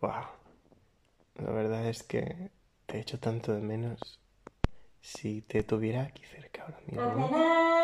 Wow. La verdad es que te echo tanto de menos. Si te tuviera aquí cerca ahora mismo.